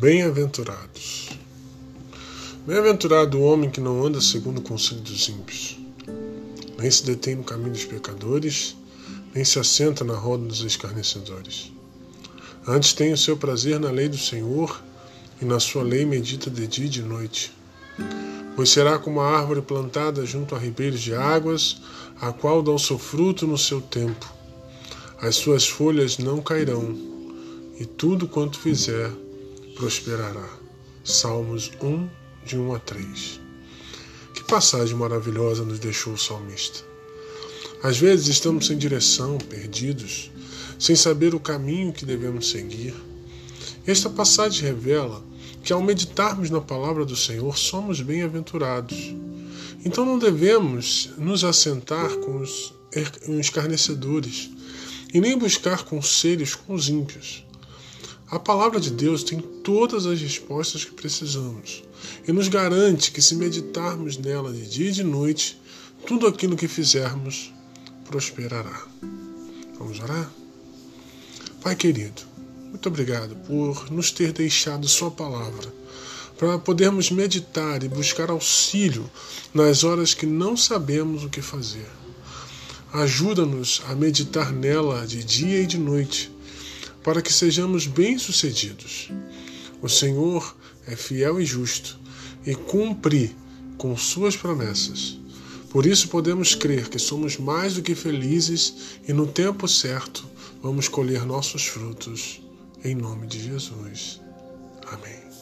Bem-aventurados. Bem-aventurado o homem que não anda segundo o conselho dos ímpios, nem se detém no caminho dos pecadores, nem se assenta na roda dos escarnecedores. Antes tem o seu prazer na lei do Senhor, e na sua lei medita de dia e de noite. Pois será como a árvore plantada junto a ribeiros de águas, a qual dá o seu fruto no seu tempo. As suas folhas não cairão, e tudo quanto fizer prosperará. Salmos 1, de 1 a 3. Que passagem maravilhosa nos deixou o salmista. Às vezes estamos sem direção, perdidos, sem saber o caminho que devemos seguir. Esta passagem revela que ao meditarmos na palavra do Senhor somos bem-aventurados. Então não devemos nos assentar com os escarnecedores e nem buscar conselhos com os ímpios. A palavra de Deus tem todas as respostas que precisamos e nos garante que, se meditarmos nela de dia e de noite, tudo aquilo que fizermos prosperará. Vamos orar? Pai querido, muito obrigado por nos ter deixado Sua palavra para podermos meditar e buscar auxílio nas horas que não sabemos o que fazer. Ajuda-nos a meditar nela de dia e de noite para que sejamos bem-sucedidos. O Senhor é fiel e justo e cumpre com suas promessas. Por isso podemos crer que somos mais do que felizes e no tempo certo vamos colher nossos frutos. Em nome de Jesus. Amém.